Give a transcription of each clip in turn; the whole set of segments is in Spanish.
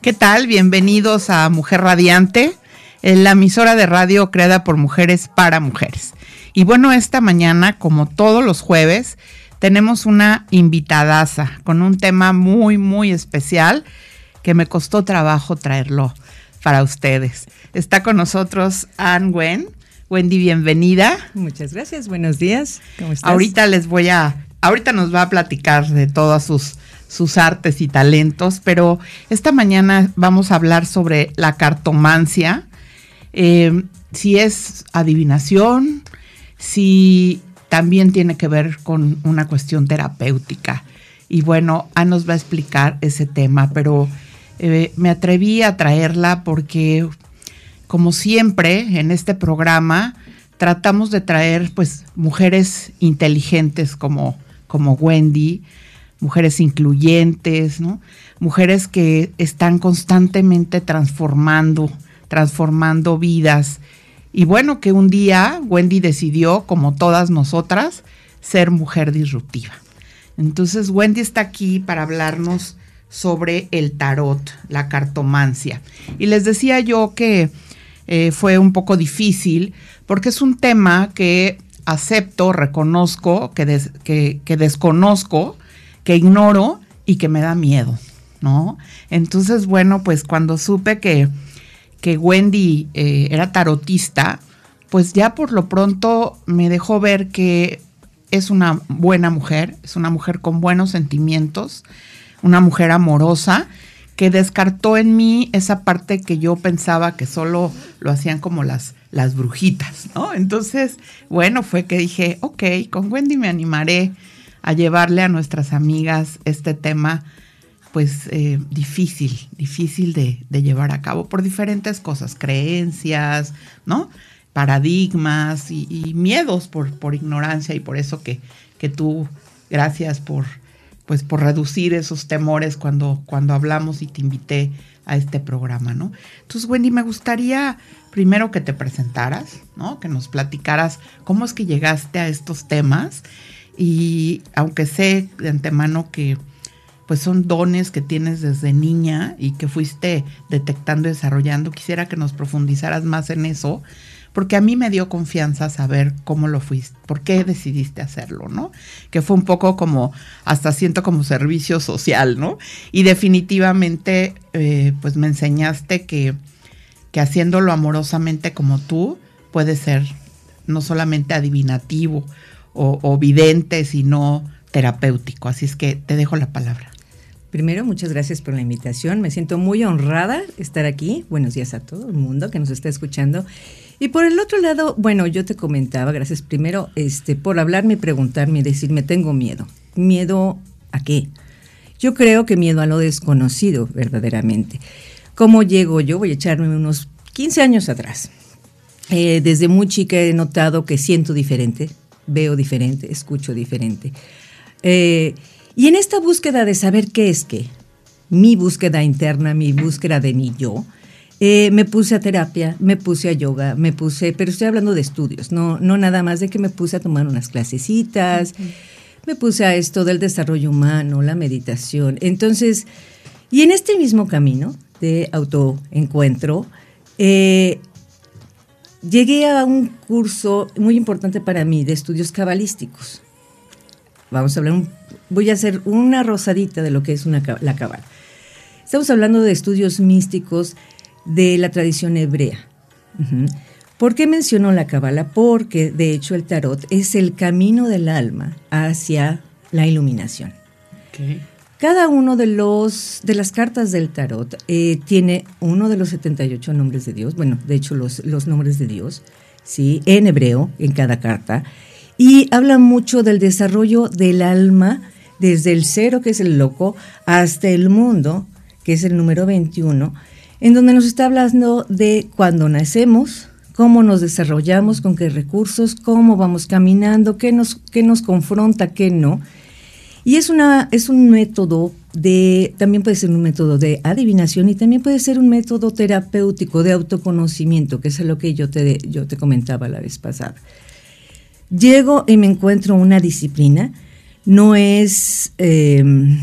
¿Qué tal? Bienvenidos a Mujer Radiante, la emisora de radio creada por mujeres para mujeres. Y bueno, esta mañana, como todos los jueves, tenemos una invitadaza con un tema muy, muy especial que me costó trabajo traerlo para ustedes. Está con nosotros Anne Wen. Wendy, bienvenida. Muchas gracias, buenos días. ¿Cómo estás? Ahorita les voy a, ahorita nos va a platicar de todas sus, sus artes y talentos, pero esta mañana vamos a hablar sobre la cartomancia, eh, si es adivinación, si también tiene que ver con una cuestión terapéutica. Y bueno, Ana nos va a explicar ese tema, pero eh, me atreví a traerla porque como siempre en este programa, tratamos de traer pues mujeres inteligentes como, como Wendy, mujeres incluyentes, ¿no? Mujeres que están constantemente transformando, transformando vidas. Y bueno, que un día Wendy decidió, como todas nosotras, ser mujer disruptiva. Entonces Wendy está aquí para hablarnos sobre el tarot, la cartomancia. Y les decía yo que eh, fue un poco difícil porque es un tema que acepto, reconozco, que, que, desconozco, que ignoro y que me da miedo, ¿no? Entonces, bueno, pues cuando supe que, que Wendy eh, era tarotista, pues ya por lo pronto me dejó ver que es una buena mujer, es una mujer con buenos sentimientos, una mujer amorosa que descartó en mí esa parte que yo pensaba que solo lo hacían como las, las brujitas, ¿no? Entonces, bueno, fue que dije, ok, con Wendy me animaré a llevarle a nuestras amigas este tema, pues eh, difícil, difícil de, llevar a cabo por diferentes cosas, creencias, ¿no? Paradigmas y, miedos por, por ignorancia y por eso que, que tú, gracias por pues por reducir esos temores cuando, cuando hablamos y te invité a este programa, ¿no? Entonces, Wendy, me gustaría primero que te presentaras, ¿no? Que nos platicaras cómo es que llegaste a estos temas y aunque sé de antemano que pues son dones que tienes desde niña y que fuiste detectando y desarrollando, quisiera que nos profundizaras más en eso porque a mí me dio confianza saber cómo lo fuiste, por qué decidiste hacerlo, ¿no? Que fue un poco como, hasta siento como servicio social, ¿no? Y definitivamente, eh, pues me enseñaste que, que haciéndolo amorosamente como tú, puede ser no solamente adivinativo o, o vidente, sino terapéutico. Así es que te dejo la palabra. Primero, muchas gracias por la invitación. Me siento muy honrada estar aquí. Buenos días a todo el mundo que nos está escuchando. Y por el otro lado, bueno, yo te comentaba, gracias primero este, por hablarme preguntarme y decirme, tengo miedo. ¿Miedo a qué? Yo creo que miedo a lo desconocido, verdaderamente. ¿Cómo llego yo? Voy a echarme unos 15 años atrás. Eh, desde muy chica he notado que siento diferente, veo diferente, escucho diferente. Eh, y en esta búsqueda de saber qué es qué, mi búsqueda interna, mi búsqueda de mi yo, eh, me puse a terapia, me puse a yoga, me puse, pero estoy hablando de estudios, no, no nada más de que me puse a tomar unas clasecitas, me puse a esto del desarrollo humano, la meditación. Entonces, y en este mismo camino de autoencuentro, eh, llegué a un curso muy importante para mí de estudios cabalísticos. Vamos a hablar, voy a hacer una rosadita de lo que es una, la cabal. Estamos hablando de estudios místicos de la tradición hebrea. ¿Por qué mencionó la Cábala? Porque de hecho el tarot es el camino del alma hacia la iluminación. Cada uno de los de las cartas del tarot eh, tiene uno de los 78 nombres de Dios, bueno, de hecho los, los nombres de Dios, sí, en hebreo en cada carta. Y habla mucho del desarrollo del alma desde el cero que es el loco hasta el mundo que es el número 21, en donde nos está hablando de cuando nacemos, cómo nos desarrollamos, con qué recursos, cómo vamos caminando, qué nos, qué nos confronta, qué no. Y es, una, es un método de, también puede ser un método de adivinación y también puede ser un método terapéutico de autoconocimiento, que es lo que yo te, yo te comentaba la vez pasada. Llego y me encuentro una disciplina, no es, em,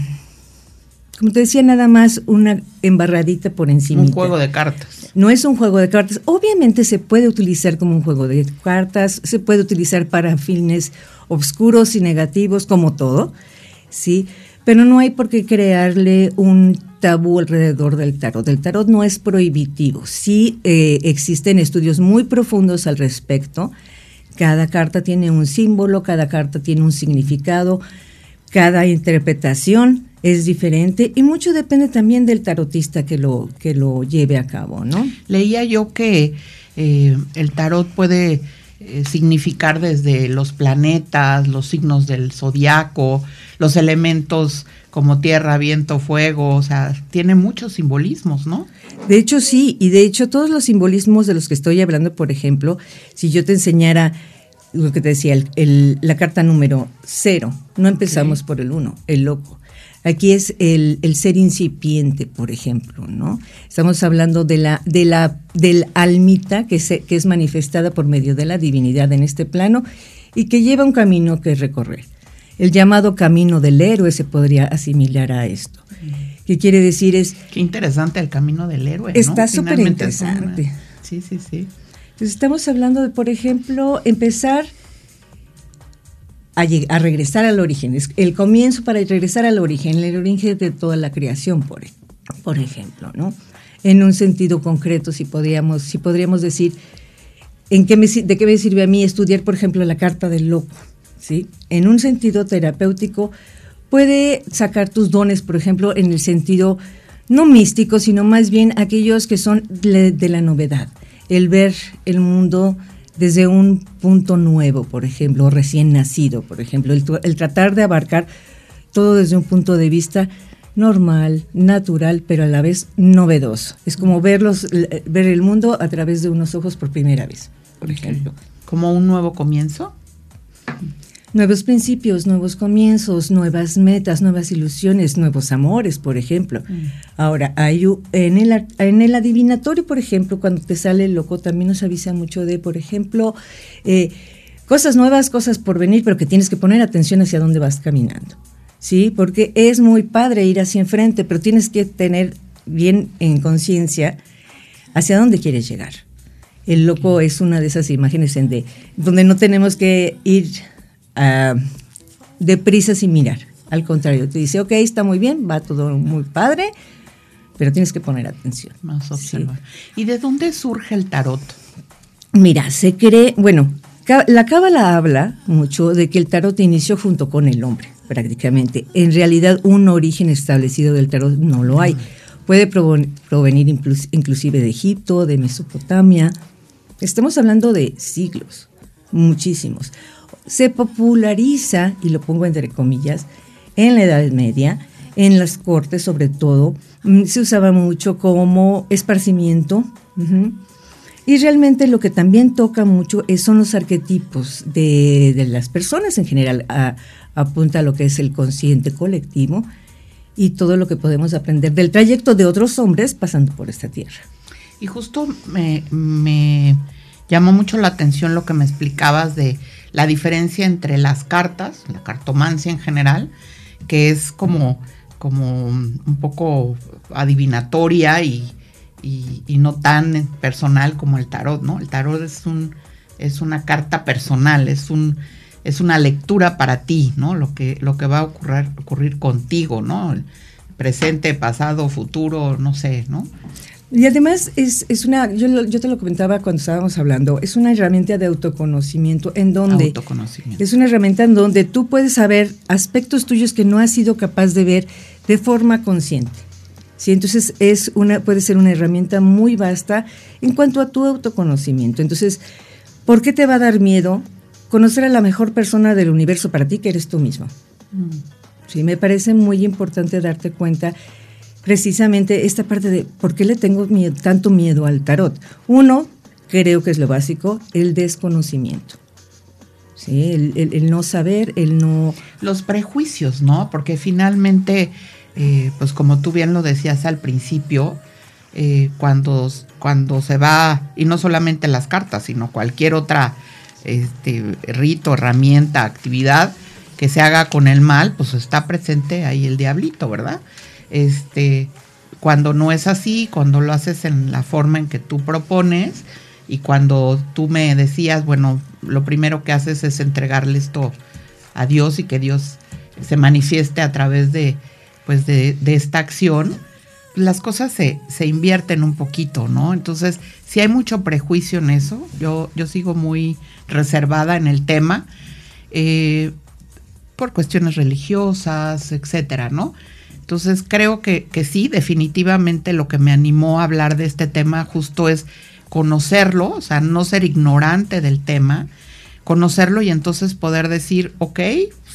como te decía, nada más una embarradita por encima. Un juego de cartas. No es un juego de cartas. Obviamente se puede utilizar como un juego de cartas, se puede utilizar para fines oscuros y negativos, como todo, ¿sí? Pero no hay por qué crearle un tabú alrededor del tarot. El tarot no es prohibitivo. Sí eh, existen estudios muy profundos al respecto. Cada carta tiene un símbolo, cada carta tiene un significado, cada interpretación es diferente y mucho depende también del tarotista que lo, que lo lleve a cabo, ¿no? Leía yo que eh, el tarot puede eh, significar desde los planetas, los signos del zodiaco, los elementos como tierra, viento, fuego, o sea, tiene muchos simbolismos, ¿no? De hecho, sí, y de hecho todos los simbolismos de los que estoy hablando, por ejemplo, si yo te enseñara lo que te decía, la carta número cero, no empezamos por el uno, el loco. Aquí es el, ser incipiente, por ejemplo, ¿no? Estamos hablando de la, de la, del almita que, se, que es manifestada por medio de la divinidad en este plano y que lleva un camino que recorrer. El llamado camino del héroe se podría asimilar a esto. ¿Qué quiere decir? Es. Qué interesante el camino del héroe. Está súper interesante. Sí, sí, sí. Entonces estamos hablando de, por ejemplo, empezar a, regresar al origen. Es el comienzo para regresar al origen, el origen de toda la creación, por, por ejemplo, ¿no? En un sentido concreto, si podríamos, si podríamos decir, ¿en qué ¿de qué me sirve a mí estudiar, por ejemplo, la carta del loco? ¿sí? En un sentido terapéutico, puede sacar tus dones, por ejemplo, en el sentido no místico, sino más bien aquellos que son de la novedad, el ver el mundo desde un punto nuevo, por ejemplo, recién nacido, por ejemplo, el, tratar de abarcar todo desde un punto de vista normal, natural, pero a la vez novedoso. Es como verlos, ver el mundo a través de unos ojos por primera vez, por ejemplo. ¿Como un nuevo comienzo? Nuevos principios, nuevos comienzos, nuevas metas, nuevas ilusiones, nuevos amores, por ejemplo. Mm. Ahora, hay, en, el, en el adivinatorio, por ejemplo, cuando te sale el loco, también nos avisa mucho de, por ejemplo, eh, cosas nuevas, cosas por venir, pero que tienes que poner atención hacia dónde vas caminando. ¿Sí? Porque es muy padre ir hacia enfrente, pero tienes que tener bien en conciencia hacia dónde quieres llegar. El loco es una de esas imágenes en de, donde no tenemos que ir uh, deprisa sin mirar. Al contrario, te dice, ok, está muy bien, va todo muy padre, pero tienes que poner atención. Más observar. ¿Y de dónde surge el tarot? Mira, se cree, bueno, la cábala habla mucho de que el tarot inició junto con el hombre, prácticamente. En realidad, un origen establecido del tarot no lo hay. Puede provenir inclusive de Egipto, de Mesopotamia. Estamos hablando de siglos, muchísimos se populariza, y lo pongo entre comillas, en la Edad Media, en las cortes sobre todo, mm, se usaba mucho como esparcimiento. Y realmente lo que también toca mucho son los arquetipos de, las personas en general, apunta a lo que es el consciente colectivo y todo lo que podemos aprender del trayecto de otros hombres pasando por esta tierra. Y justo me llamó mucho la atención lo que me explicabas de la diferencia entre las cartas, la cartomancia en general, que es como, como un poco adivinatoria y, no tan personal como el tarot, ¿no? El tarot es un es una carta personal, es un es una lectura para ti, ¿no? Lo que, lo que va a ocurrir, ocurrir contigo, ¿no? presente, pasado, futuro, no sé, ¿no? Y además es, es una, yo, yo, te lo comentaba cuando estábamos hablando, es una herramienta de autoconocimiento en donde autoconocimiento. es una herramienta en donde tú puedes saber aspectos tuyos que no has sido capaz de ver de forma consciente. Sí, entonces es una, puede ser una herramienta muy vasta en cuanto a tu autoconocimiento. Entonces, ¿por qué te va a dar miedo conocer a la mejor persona del universo para ti, que eres tú mismo? Mm. Sí, me parece muy importante darte cuenta precisamente esta parte de por qué le tengo tanto miedo al tarot. Uno, creo que es lo básico, el desconocimiento. ¿sí? El, no saber, el no... Los prejuicios, ¿no? Porque finalmente, eh, pues como tú bien lo decías al principio, eh, cuando, cuando se va, y no solamente las cartas, sino cualquier otra este, rito, herramienta, actividad que se haga con el mal, pues está presente ahí el diablito, ¿verdad? Este, cuando no es así, cuando lo haces en la forma en que tú propones, y cuando tú me decías, bueno, lo primero que haces es entregarle esto a Dios y que Dios se manifieste a través de, pues de, esta acción, las cosas se, se, invierten un poquito, ¿no? Entonces, si hay mucho prejuicio en eso, yo, yo sigo muy reservada en el tema, eh, por cuestiones religiosas, etcétera, ¿no? Entonces, creo que, que sí, definitivamente lo que me animó a hablar de este tema justo es conocerlo, o sea, no ser ignorante del tema, conocerlo y entonces poder decir, ok,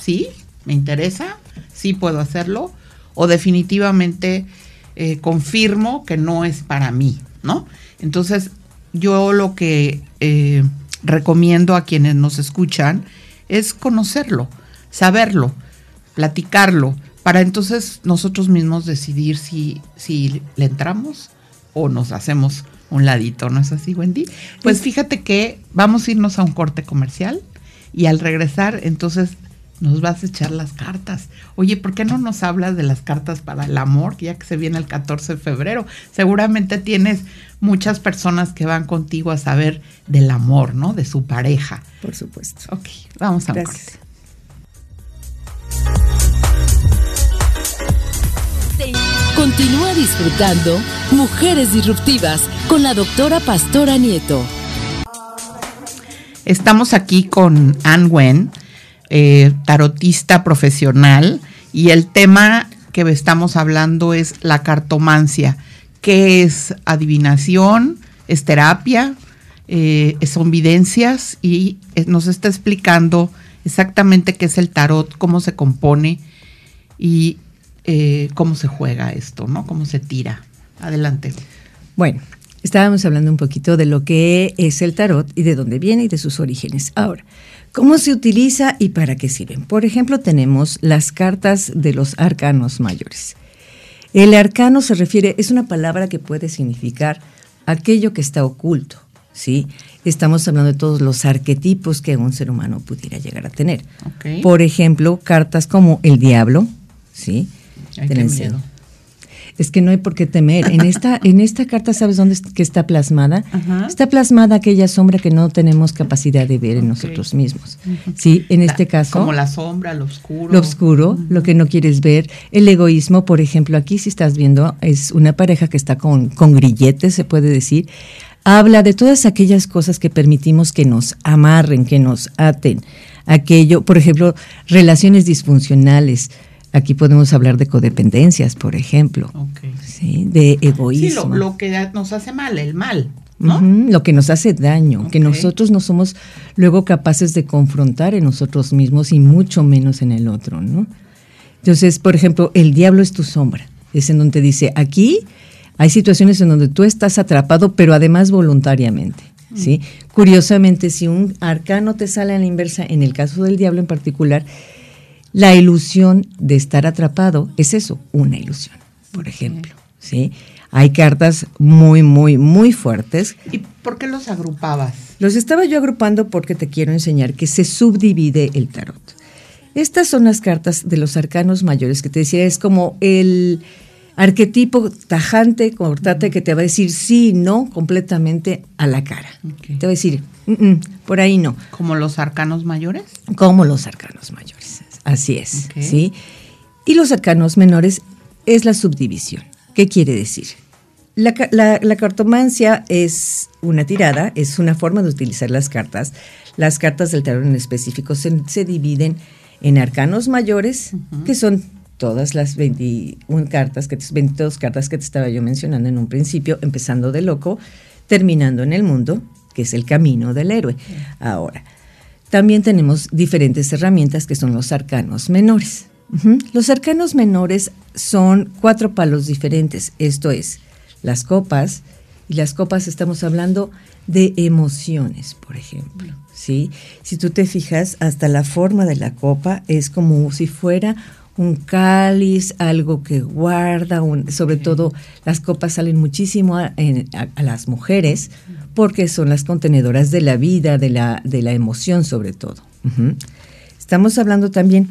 sí, me interesa, sí puedo hacerlo, o definitivamente eh, confirmo que no es para mí, ¿no? Entonces, yo lo que eh, recomiendo a quienes nos escuchan es conocerlo, saberlo, platicarlo, para entonces nosotros mismos decidir si, si le entramos o nos hacemos un ladito, ¿no es así, Wendy? Pues fíjate que vamos a irnos a un corte comercial y al regresar, entonces nos vas a echar las cartas. Oye, ¿por qué no nos hablas de las cartas para el amor, ya que se viene el 14 de febrero? Seguramente tienes muchas personas que van contigo a saber del amor, ¿no? De su pareja. Por supuesto. Ok, vamos a un corte. Continúa disfrutando Mujeres Disruptivas con la doctora Pastora Nieto. Estamos aquí con Ann Wen, eh, tarotista profesional, y el tema que estamos hablando es la cartomancia. ¿Qué es adivinación? ¿Es terapia? Eh, son videncias y eh, nos está explicando exactamente qué es el tarot, cómo se compone y eh, cómo se juega esto, ¿no? Cómo se tira. Adelante. Bueno, estábamos hablando un poquito de lo que es el tarot y de dónde viene y de sus orígenes. Ahora, ¿cómo se utiliza y para qué sirven? Por ejemplo, tenemos las cartas de los arcanos mayores. El arcano se refiere, es una palabra que puede significar aquello que está oculto, ¿sí? Estamos hablando de todos los arquetipos que un ser humano pudiera llegar a tener. Por ejemplo, cartas como el diablo, ¿sí? Es que no hay por qué temer. En esta, en esta carta, ¿sabes dónde que está plasmada? Está plasmada aquella sombra que no tenemos capacidad de ver en nosotros mismos. Sí, en este caso. Como la sombra, lo oscuro. Lo oscuro, lo que no quieres ver. El egoísmo, por ejemplo, aquí si estás viendo, es una pareja que está con, con grilletes, se puede decir. Habla de todas aquellas cosas que permitimos que nos amarren, que nos aten. Aquello, por ejemplo, relaciones disfuncionales Aquí podemos hablar de codependencias, por ejemplo, ¿sí? de egoísmo. Sí, lo, que nos hace mal, el mal, ¿no? lo que nos hace daño, que nosotros no somos luego capaces de confrontar en nosotros mismos y mucho menos en el otro, ¿no? Entonces, por ejemplo, el diablo es tu sombra. Es en donde dice, aquí hay situaciones en donde tú estás atrapado, pero además voluntariamente. ¿sí? Mm. Curiosamente, si un arcano te sale a la inversa, en el caso del diablo en particular, la ilusión de estar atrapado es eso, una ilusión, por ejemplo. ¿sí? Hay cartas muy, muy, muy fuertes. ¿Y por qué los agrupabas? Los estaba yo agrupando porque te quiero enseñar que se subdivide el tarot. Estas son las cartas de los arcanos mayores que te decía, es como el arquetipo tajante, cortate, que te va a decir sí, no, completamente a la cara. Te va a decir, mm, mm, por ahí no. ¿Como los arcanos mayores? Como los arcanos mayores. Así es, ¿sí? Y los arcanos menores es la subdivisión. ¿Qué quiere decir? La, cartomancia es una tirada, es una forma de utilizar las cartas. Las cartas del tarot en específico se, dividen en arcanos mayores, que son todas las 21 cartas, que, 22 cartas que te estaba yo mencionando en un principio, empezando de loco, terminando en el mundo, que es el camino del héroe. Ahora, también tenemos diferentes herramientas que son los arcanos menores. Los arcanos menores son cuatro palos diferentes, esto es, las copas, y las copas estamos hablando de emociones, por ejemplo. ¿sí? Si tú te fijas, hasta la forma de la copa es como si fuera un cáliz, algo que guarda, sobre todo las copas salen muchísimo a, las mujeres porque son las contenedoras de la vida, de la, de la emoción sobre todo. Estamos hablando también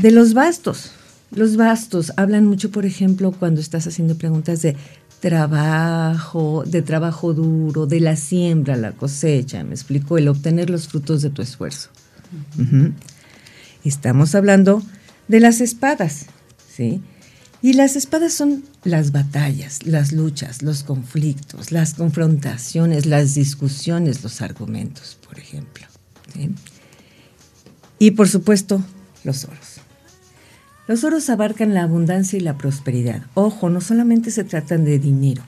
de los bastos. Los bastos hablan mucho, por ejemplo, cuando estás haciendo preguntas de trabajo, de trabajo duro, de la siembra, la cosecha, me explico, el obtener los frutos de tu esfuerzo. Estamos hablando de las espadas, ¿sí? Y las espadas son las batallas, las luchas, los conflictos, las confrontaciones, las discusiones, los argumentos, por ejemplo. Y por supuesto, los oros. Los oros abarcan la abundancia y la prosperidad. Ojo, no solamente se tratan de dinero.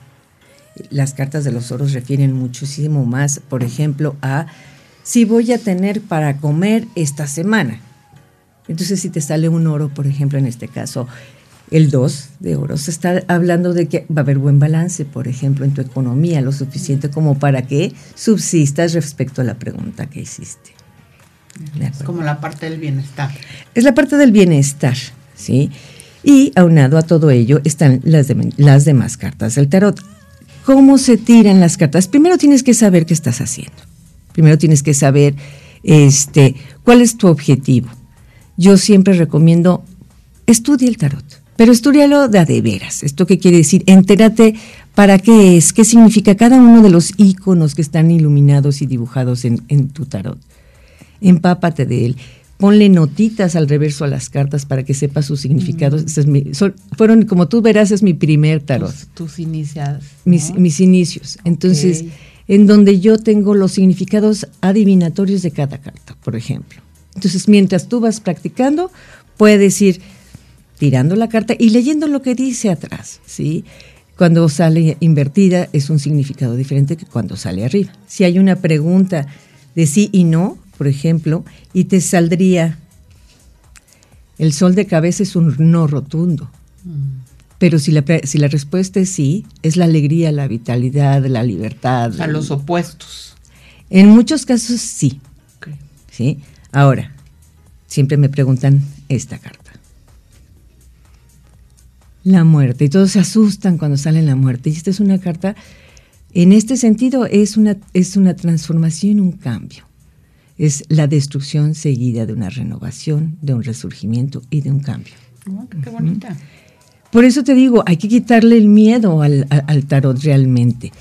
Las cartas de los oros refieren muchísimo más, por ejemplo, a si voy a tener para comer esta semana. Entonces, si te sale un oro, por ejemplo, en este caso, el 2 de oro, se está hablando de que va a haber buen balance, por ejemplo, en tu economía, lo suficiente como para que subsistas respecto a la pregunta que hiciste. Es como la parte del bienestar. Es la parte del bienestar. ¿sí? Y aunado a todo ello están las, las demás cartas del tarot. ¿Cómo se tiran las cartas? Primero tienes que saber qué estás haciendo. Primero tienes que saber este, cuál es tu objetivo. Yo siempre recomiendo, estudia el tarot, pero estudialo de a de veras. ¿Esto qué quiere decir? Entérate para qué es, qué significa cada uno de los iconos que están iluminados y dibujados en, en tu tarot. Empápate de él ponle notitas al reverso a las cartas para que sepa sus significados. fueron, como tú verás, es mi primer tarot. Tus, iniciadas. Mis, inicios. Entonces, en donde yo tengo los significados adivinatorios de cada carta, por ejemplo. Entonces, mientras tú vas practicando, puedes ir tirando la carta y leyendo lo que dice atrás, ¿sí? Cuando sale invertida es un significado diferente que cuando sale arriba. Si hay una pregunta de sí y no, por ejemplo, y te saldría, el sol de cabeza es un no rotundo. Pero si la, si la respuesta es sí, es la alegría, la vitalidad, la libertad. A los opuestos. En muchos casos sí. ¿sí? Ahora, siempre me preguntan esta carta. La muerte. Y todos se asustan cuando sale la muerte. Y esta es una carta, en este sentido, es una, es una transformación, un cambio es la destrucción seguida de una renovación, de un resurgimiento y de un cambio. Oh, qué bonita. Por eso te digo, hay que quitarle el miedo al, tarot realmente.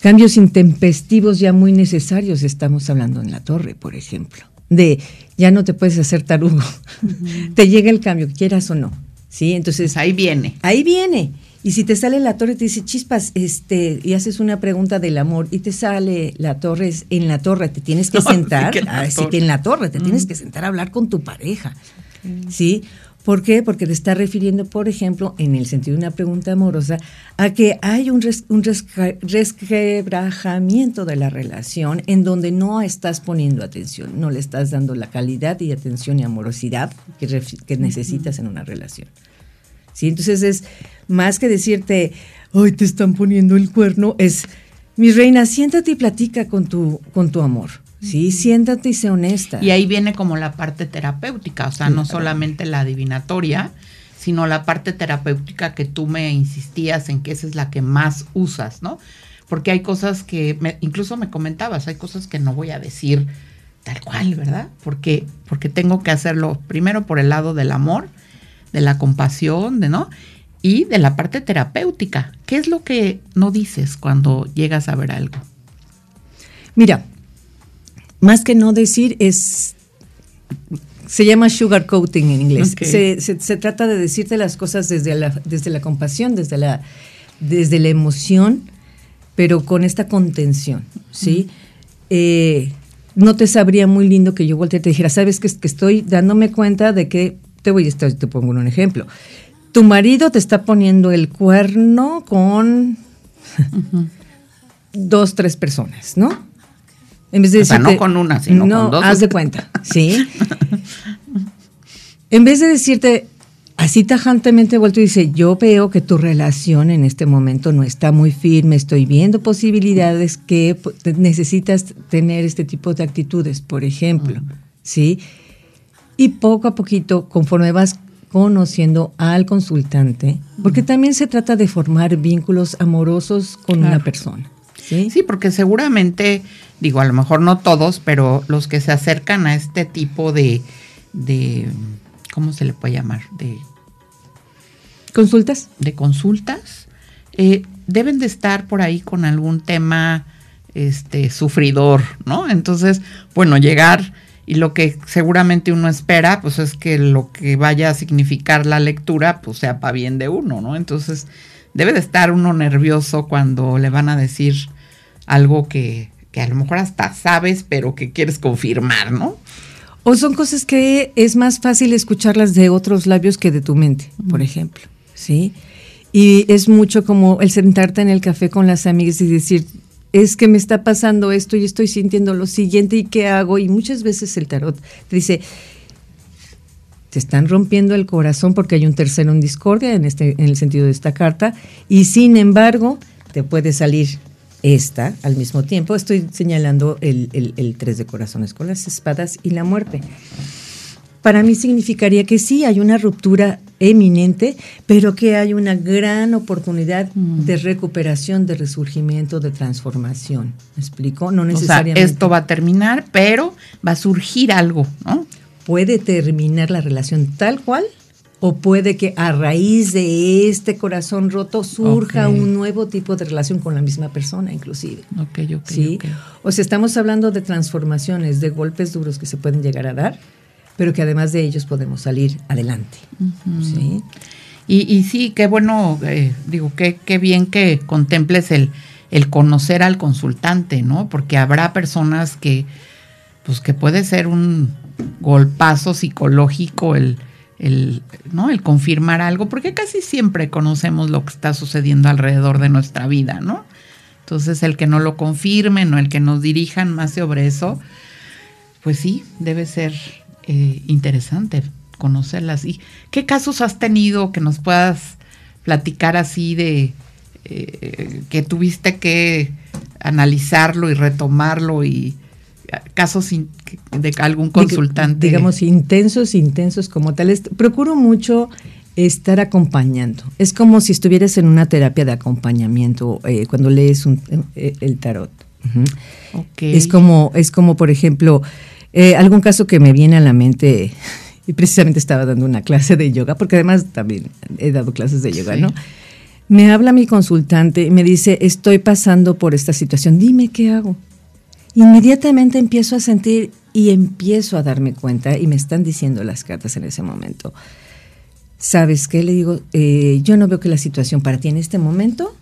Cambios intempestivos ya muy necesarios, estamos hablando en la torre, por ejemplo, de ya no te puedes hacer tarugo, te llega el cambio, quieras o no. ¿Sí? Entonces, ahí viene. Ahí viene. Y si te sale la torre, te dice chispas, este, y haces una pregunta del amor, y te sale la torre, en la torre te tienes que sentar, así que en la torre te tienes que sentar a hablar con tu pareja. ¿Sí? ¿Por qué? Porque te está refiriendo, por ejemplo, en el sentido de una pregunta amorosa, a que hay un, un resquebrajamiento de la relación en donde no estás poniendo atención, no le estás dando la calidad y atención y amorosidad que, que necesitas en una relación. ¿sí? Entonces es más que decirte, hoy te están poniendo el cuerno, es, mi reina, siéntate y platica con tu, con tu amor. Sí, siéntate y sé honesta. Y ahí viene como la parte terapéutica, o sea, no solamente la adivinatoria, sino la parte terapéutica que tú me insistías en que esa es la que más usas, ¿no? Porque hay cosas que, incluso me comentabas, hay cosas que no voy a decir tal cual, ¿verdad? Porque, porque tengo que hacerlo primero por el lado del amor de la compasión, de no y de la parte terapéutica. ¿Qué es lo que no dices cuando llegas a ver algo? Mira, más que no decir es se llama sugar coating en inglés. Se, trata de decirte las cosas desde la, desde la compasión, desde la, desde la emoción, pero con esta contención, ¿sí? Eh, no te sabría muy lindo que yo volteara y te dijera, sabes que, que estoy dándome cuenta de que te voy a te pongo un ejemplo. Tu marido te está poniendo el cuerno con dos, tres personas, ¿no? En vez de o sea, no con una, sino con dos. Haz de cuenta, ¿sí? en vez de decirte, así tajantemente vuelto y dice, yo veo que tu relación en este momento no está muy firme, estoy viendo posibilidades que necesitas tener este tipo de actitudes, por ejemplo, ¿sí? Y poco a poquito, conforme vas conociendo al consultante, porque también se trata de formar vínculos amorosos con una persona. ¿Sí? sí, porque seguramente, digo, a lo mejor no todos, pero los que se acercan a este tipo de, de ¿cómo se le puede llamar? De consultas. De consultas. Eh, deben de estar por ahí con algún tema este sufridor, ¿no? Entonces, bueno, llegar y lo que seguramente uno espera, pues es que lo que vaya a significar la lectura, pues sea para bien de uno, ¿no? Entonces, debe de estar uno nervioso cuando le van a decir algo que, que a lo mejor hasta sabes, pero que quieres confirmar, ¿no? O son cosas que es más fácil escucharlas de otros labios que de tu mente, por ejemplo, ¿sí? Y es mucho como el sentarte en el café con las amigas y decir, es que me está pasando esto y estoy sintiendo lo siguiente y qué hago. Y muchas veces el tarot te dice, te están rompiendo el corazón porque hay un tercero en discordia en, este, en el sentido de esta carta y sin embargo te puede salir esta al mismo tiempo. Estoy señalando el, el, tres de corazones con las espadas y la muerte. Para mí significaría que sí, hay una ruptura eminente, pero que hay una gran oportunidad mm. de recuperación, de resurgimiento, de transformación. ¿Me explico? No necesariamente. esto va a terminar, pero va a surgir algo, ¿no? Puede terminar la relación tal cual o puede que a raíz de este corazón roto surja un nuevo tipo de relación con la misma persona, inclusive. Ok, ok. ¿Sí? O sea, estamos hablando de transformaciones, de golpes duros que se pueden llegar a dar, pero que además de ellos podemos salir adelante. ¿Sí? Y, sí, qué bueno, eh, digo, qué, qué bien que contemples el, el conocer al consultante, ¿no? Porque habrá personas que, pues que puede ser un golpazo psicológico el el, ¿no? el confirmar algo, porque casi siempre conocemos lo que está sucediendo alrededor de nuestra vida, ¿no? Entonces, el que no lo confirmen o el que nos dirijan más sobre eso, pues sí, debe ser eh, interesante conocerlas. ¿Y qué casos has tenido que nos puedas platicar así de eh, que tuviste que analizarlo y retomarlo y casos de algún consultante. Digamos, intensos, intensos como tales. Procuro mucho estar acompañando. Es como si estuvieras en una terapia de acompañamiento eh, cuando lees eh, el tarot. Es como, es como, por ejemplo, eh, algún caso que me viene a la mente, y precisamente estaba dando una clase de yoga, porque además también he dado clases de yoga, ¿no? Me habla mi consultante y me dice, estoy pasando por esta situación, dime qué hago inmediatamente empiezo a sentir y empiezo a darme cuenta, y me están diciendo las cartas en ese momento, ¿sabes qué? Le digo, eh, yo no veo que la situación para ti en este momento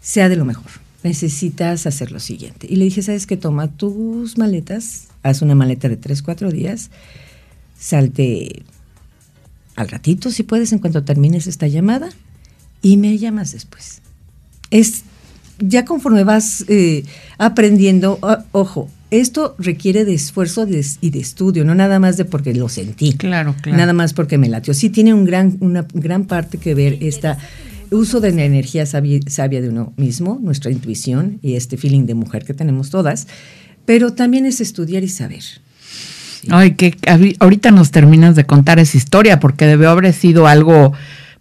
sea de lo mejor. Necesitas hacer lo siguiente. Y le dije, ¿sabes qué? Toma tus maletas, haz una maleta de tres, cuatro días, salte al ratito, si puedes, en cuanto termines esta llamada, y me llamas después. Es ya conforme vas eh, aprendiendo, ojo, esto requiere de esfuerzo y de estudio, no nada más de porque lo sentí. Claro, claro. Nada más porque me latió. Sí tiene un gran, una gran parte que ver esta uso de la energía sabia, de uno mismo, nuestra intuición y este feeling de mujer que tenemos todas, pero también es estudiar y saber. Ay, que ahorita nos terminas de contar esa historia porque debe haber sido algo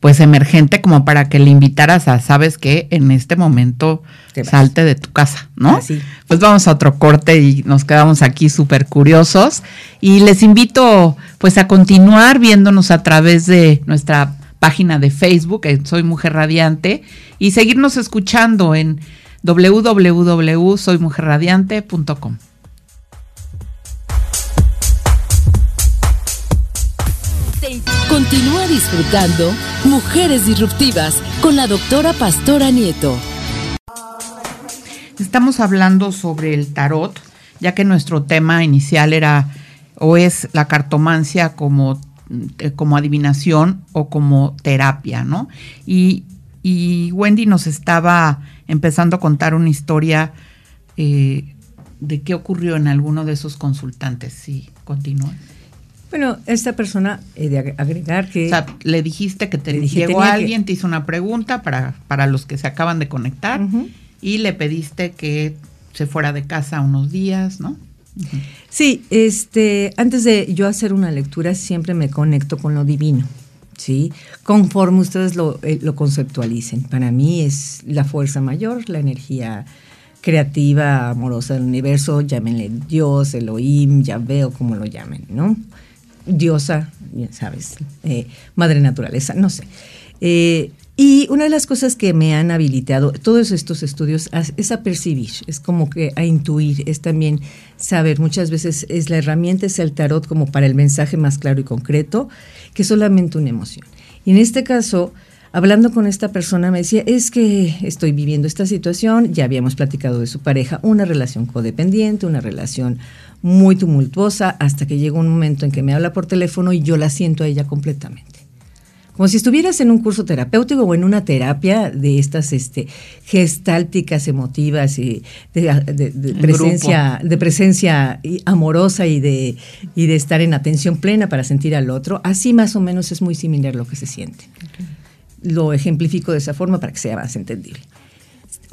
pues emergente como para que le invitaras a, sabes que en este momento salte de tu casa, ¿no? Pues vamos a otro corte y nos quedamos aquí súper curiosos y les invito pues a continuar viéndonos a través de nuestra página de Facebook, Soy Mujer Radiante, y seguirnos escuchando en www.soymujerradiante.com. Continúa disfrutando Mujeres Disruptivas con la doctora Pastora Nieto. Estamos hablando sobre el tarot, ya que nuestro tema inicial era o es la cartomancia como, eh, como adivinación o como terapia, ¿no? Y, Wendy nos estaba empezando a contar una historia eh, de qué ocurrió en alguno de esos consultantes. Sí, continúa. Bueno, esta persona, he de agregar que... O sea, le dijiste que te dije, llegó alguien, te hizo una pregunta para, para los que se acaban de conectar y le pediste que se fuera de casa unos días, ¿no? Sí, este, antes de yo hacer una lectura siempre me conecto con lo divino, ¿sí? Conforme ustedes lo, eh, lo conceptualicen. Para mí es la fuerza mayor, la energía creativa, amorosa del universo, llámenle Dios, Elohim, ya veo como lo llamen, ¿no? Diosa, ya sabes, eh, madre naturaleza, no sé. Eh, y una de las cosas que me han habilitado todos estos estudios es a percibir, es como que a intuir, es también saber. Muchas veces es la herramienta, es el tarot como para el mensaje más claro y concreto, que solamente una emoción. Y en este caso, hablando con esta persona, me decía, es que estoy viviendo esta situación, ya habíamos platicado de su pareja, una relación codependiente, una relación muy tumultuosa, hasta que llega un momento en que me habla por teléfono y yo la siento a ella completamente como si estuvieras en un curso terapéutico o en una terapia de estas este, gestálticas emotivas y de, de- de En presencia, de presencia amorosa y de, y de estar en atención plena para sentir al otro. Así más o menos es muy similar lo que se siente. Lo ejemplifico de esa forma para que sea más entendible.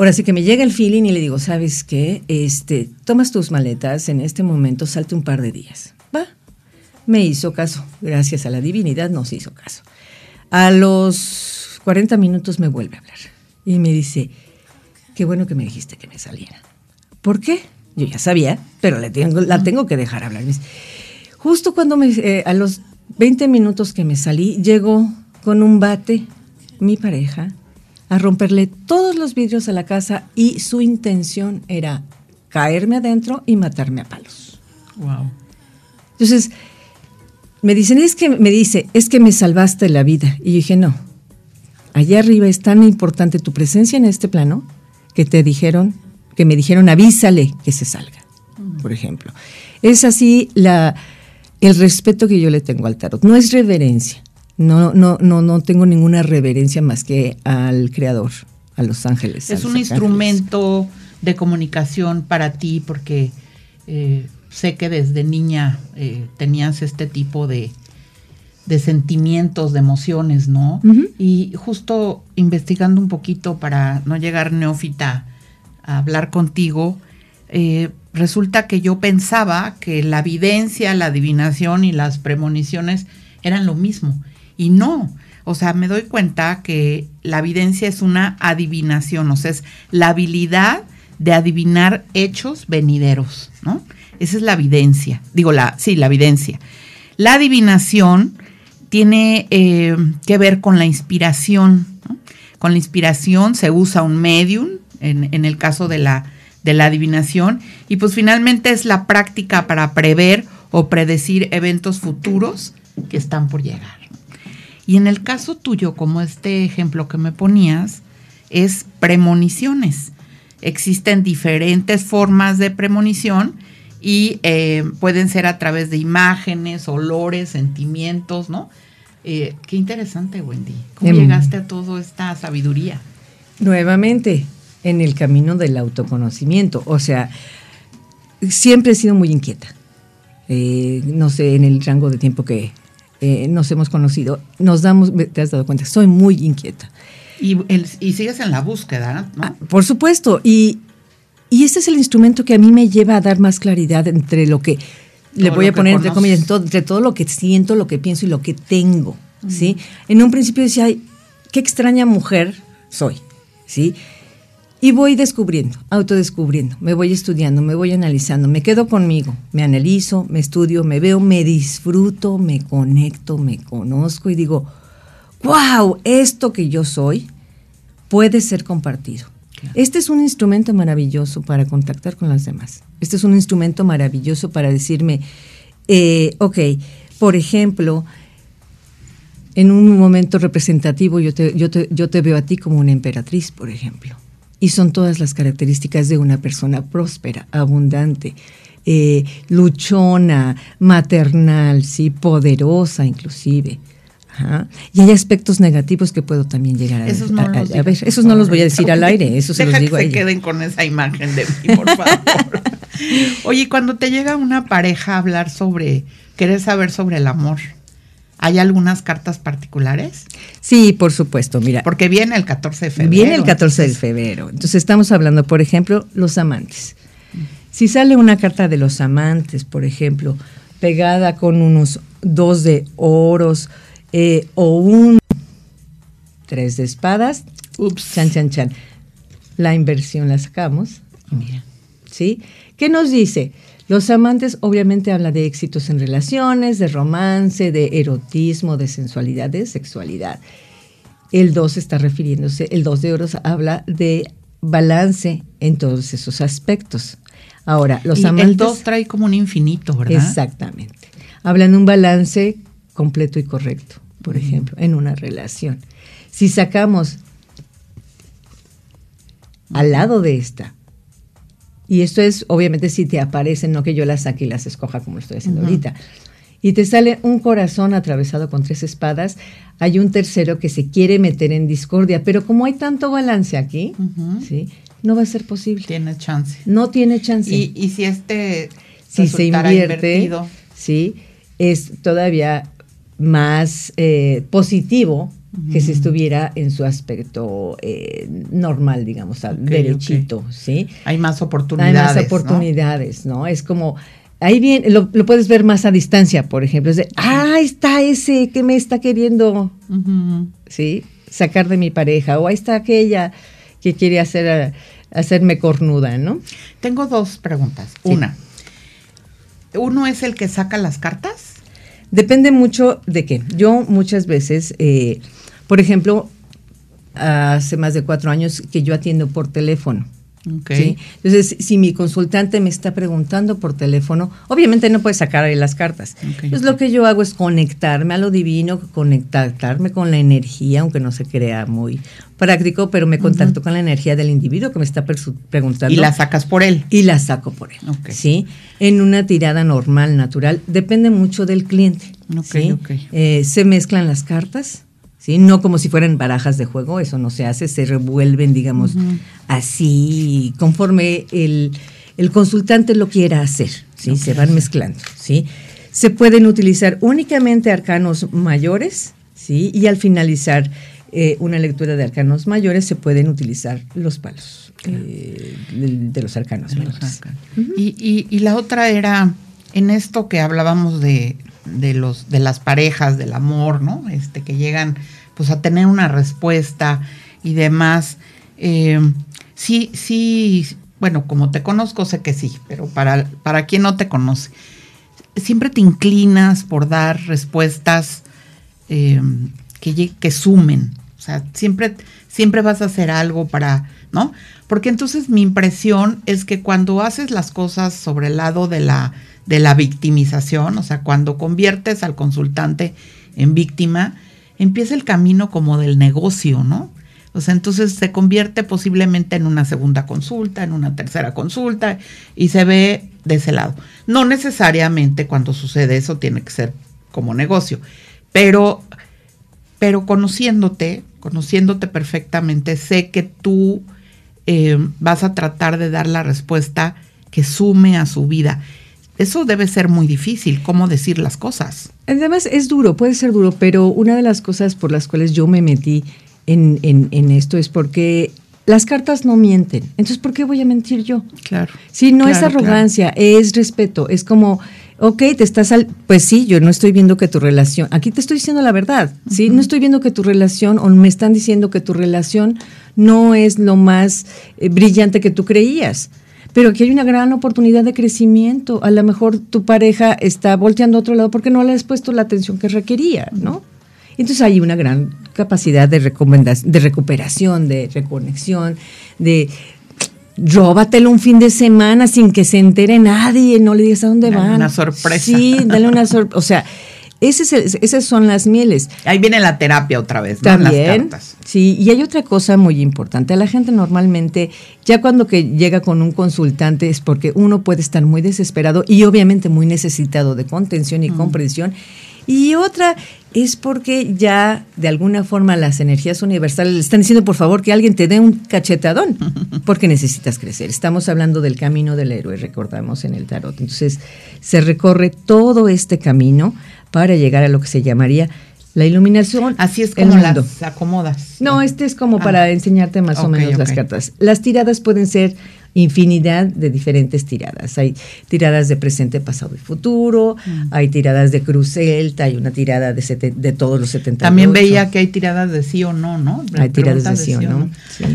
Ahora sí que me llega el feeling y le digo, ¿sabes qué? Este, tomas tus maletas en este momento, salte un par de días. Va. Me hizo caso. Gracias a la divinidad nos hizo caso. A los 40 minutos me vuelve a hablar y me dice, qué bueno que me dijiste que me saliera. ¿Por qué? Yo ya sabía, pero le tengo, la tengo que dejar hablar. Justo cuando me, eh, a los 20 minutos que me salí, llegó con un bate mi pareja a romperle todos los vidrios a la casa y su intención era caerme adentro y matarme a palos. Wow. Entonces, me dicen, es que, me dice, es que me salvaste la vida. Y yo dije, no, allá arriba es tan importante tu presencia en este plano que te dijeron, que me dijeron, avísale que se salga, por ejemplo. Es así la, el respeto que yo le tengo al tarot. No es reverencia. No, no, no, no tengo ninguna reverencia más que al creador, a los ángeles. Es un instrumento de comunicación para ti porque eh, sé que desde niña eh, tenías este tipo de, de sentimientos, de emociones, ¿no? Y justo investigando un poquito para no llegar neófita a hablar contigo, eh, resulta que yo pensaba que la videncia, la adivinación y las premoniciones eran lo mismo. Y no. O sea, me doy cuenta que la videncia es una adivinación, o sea, es la habilidad de adivinar hechos venideros, ¿no? Esa es la videncia. Digo, la, sí, la videncia. La adivinación tiene eh, que ver con la inspiración. ¿no? Con la inspiración se usa un medium, en, en el caso de la, de la adivinación, y pues finalmente es la práctica para prever o predecir eventos futuros que están por llegar. Y en el caso tuyo, como este ejemplo que me ponías, es premoniciones. Existen diferentes formas de premonición y eh, pueden ser a través de imágenes, olores, sentimientos, ¿no? Eh, qué interesante, Wendy. ¿Cómo Em. llegaste a toda esta sabiduría? Nuevamente, en el camino del autoconocimiento. O sea, siempre he sido muy inquieta. Eh, no sé, en el rango de tiempo que eh, nos hemos conocido, nos damos, te has dado cuenta, soy muy inquieta. Y, el- y sigues en la búsqueda, ¿no? Ah, por supuesto, y, y este es el instrumento que a mí me lleva a dar más claridad entre lo que, le voy a poner entre comillas, todo- entre todo lo que siento, lo que pienso y lo que tengo, ¿sí? En un principio decía, ay, qué extraña mujer soy, ¿sí? Y voy descubriendo, autodescubriendo, me voy estudiando, me voy analizando, me quedo conmigo, me analizo, me estudio, me veo, me disfruto, me conecto, me conozco y digo, wow, esto que yo soy puede ser compartido. Claro. Este es un instrumento maravilloso para contactar con las demás. Este es un instrumento maravilloso para decirme, eh, ok, por ejemplo, en un momento representativo yo te, yo, te, yo te veo a ti como una emperatriz, por ejemplo. Y son todas las características de una persona próspera, abundante, eh, luchona, maternal, sí, poderosa inclusive. Ajá. Y hay aspectos negativos que puedo también llegar a, Esos no a- ver. Esos no los voy a decir al aire, eso se Deja los digo que se queden con esa imagen de mí, por favor. Oye, cuando te llega una pareja a hablar sobre, querer saber sobre el amor, ¿hay algunas cartas particulares? Sí, por supuesto, mira. Porque viene el 14 de febrero. Viene el 14 de febrero. Entonces estamos hablando, por ejemplo, los amantes. Si sale una carta de los amantes, por ejemplo, pegada con unos dos de oros eh, o un tres de espadas, Ups. chan, chan, chan. La inversión la sacamos. Mira, ¿sí? ¿Qué nos dice? Los amantes obviamente habla de éxitos en relaciones, de romance, de erotismo, de sensualidad, de sexualidad. El 2 está refiriéndose, el 2 de oros habla de balance en todos esos aspectos. Ahora, los y amantes... el 2 trae como un infinito, ¿verdad? Exactamente. Hablan de un balance completo y correcto, por ejemplo, en una relación. Si sacamos al lado de esta, y esto es obviamente si te aparecen, no que yo las saque y las escoja como lo estoy haciendo ahorita, y te sale un corazón atravesado con tres espadas, hay un tercero que se quiere meter en discordia, pero como hay tanto balance aquí. ¿sí? no va a ser posible. Tiene chance. No tiene chance Y, y si este si se invierte, invertido, sí, es todavía más eh, positivo que si estuviera en su aspecto eh, normal, digamos, al Ok, derechito, ¿sí? hay más Hay oportunidades. más ¿no? oportunidades, ¿no? Es como, ahí bien, lo, lo puedes ver más a distancia, por ejemplo, es de, ah, ahí está ese que me está queriendo. ¿sí? Sacar de mi pareja, o ahí está aquella que quiere hacer, eh, hacerme cornuda, ¿no? Tengo dos preguntas. Sí. Una, ¿uno es el que saca las cartas? Depende mucho de qué. Yo muchas veces, eh, por ejemplo, hace más de cuatro años que yo atiendo por teléfono. Ok. ¿sí? Entonces, si mi consultante me está preguntando por teléfono, obviamente no puede sacar ahí las cartas. Entonces, lo que yo hago es conectarme a lo divino, conectarme con la energía, aunque no se crea muy práctico, pero me contacto con la energía del individuo que me está preguntando Y la sacas por él. y la saco por él. ¿sí? En una tirada normal, natural, depende mucho del cliente. ¿sí? Eh, se mezclan las cartas, ¿sí? No como si fueran barajas de juego, eso no se hace, se revuelven, digamos, así, conforme el, el consultante lo quiera hacer, ¿sí? Se van mezclando, ¿sí? Se pueden utilizar únicamente arcanos mayores, ¿sí? Y al finalizar eh, una lectura de arcanos mayores se pueden utilizar los palos eh, de, de los arcanos Los mayores. y, y- y la otra era, en esto que hablábamos de, de los, de las parejas, del amor, ¿no? Este, que llegan pues a tener una respuesta y demás. eh, sí, sí, bueno, como te conozco, sé que sí, pero para, para quien no te conoce, siempre te inclinas por dar respuestas eh, que, que sumen. O sea, siempre, siempre vas a hacer algo para, ¿no? Porque entonces mi impresión es que cuando haces las cosas sobre el lado de la, de la victimización, o sea, cuando conviertes al consultante en víctima, empieza el camino como del negocio, ¿no? O sea, entonces se convierte posiblemente en una segunda consulta, en una tercera consulta, y se ve de ese lado. No necesariamente cuando sucede eso tiene que ser como negocio, pero, pero conociéndote, conociéndote perfectamente, sé que tú eh, vas a tratar de dar la respuesta que sume a su vida. Eso debe ser muy difícil, cómo decir las cosas. Además, es duro, puede ser duro, pero una de las cosas por las cuales yo me metí en, en- en esto es porque las cartas no mienten. Entonces, ¿por qué voy a mentir yo? Claro. Sí, no es Claro, arrogancia, es respeto. Es como, ok, te estás al. Pues sí, yo no estoy viendo que tu relación. Aquí te estoy diciendo la verdad, ¿sí? No estoy viendo que tu relación, o me están diciendo que tu relación no es lo más eh, brillante que tú creías. Pero aquí hay una gran oportunidad de crecimiento. A lo mejor tu pareja está volteando a otro lado porque no le has puesto la atención que requería, ¿no? Entonces hay una gran capacidad de, recomenda- de recuperación, de reconexión, de róbatelo un fin de semana sin que se entere nadie, no le digas a dónde Dale van. una sorpresa. Sí, dale una sorpresa. O sea, ese es el- esas son las mieles. Ahí viene la terapia otra vez, ¿no? Las También, cartas. sí, y hay otra cosa muy importante. La gente normalmente, ya cuando que llega con un consultante es porque uno puede estar muy desesperado y obviamente muy necesitado de contención y comprensión. Y otra, es porque ya de alguna forma las energías universales le están diciendo por favor que alguien te dé un cachetadón, porque necesitas crecer. Estamos hablando del camino del héroe, recordamos en el tarot. Entonces se recorre todo este camino para llegar a lo que se llamaría la iluminación. Así es como las acomodas. No, este es como para ah. enseñarte más o menos las cartas. Las tiradas pueden ser infinidad de diferentes tiradas. Hay tiradas de presente, pasado y futuro, mm. hay tiradas de cruz celta, hay una tirada de, de todos los 70. También veía que hay tiradas de sí o no, ¿no? hay tiradas de, sí o no.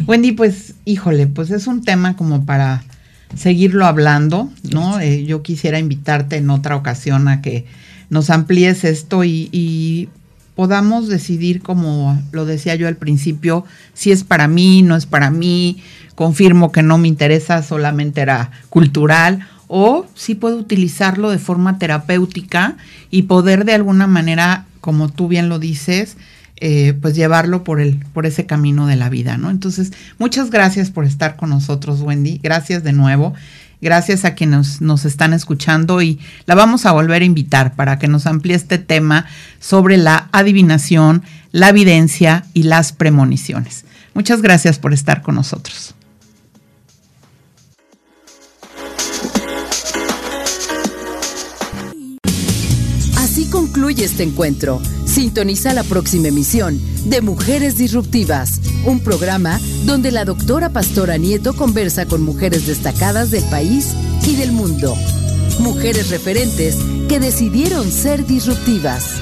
Wendy, pues, híjole, pues es un tema como para seguirlo hablando, ¿no? Eh, yo quisiera invitarte en otra ocasión a que nos amplíes esto y, y podamos decidir, como lo decía yo al principio, si es para mí, no es para mí, confirmo que no me interesa, solamente era cultural, o si puedo utilizarlo de forma terapéutica y poder de alguna manera, como tú bien lo dices, eh, pues llevarlo por el, por ese camino de la vida, ¿no? Entonces, muchas gracias por estar con nosotros, Wendy. Gracias de nuevo. Gracias a quienes nos están escuchando y la vamos a volver a invitar para que nos amplíe este tema sobre la adivinación, la evidencia y las premoniciones. Muchas gracias por estar con nosotros. concluye este encuentro. Sintoniza la próxima emisión de Mujeres Disruptivas, un programa donde la doctora Pastora Nieto conversa con mujeres destacadas del país y del mundo. Mujeres referentes que decidieron ser disruptivas.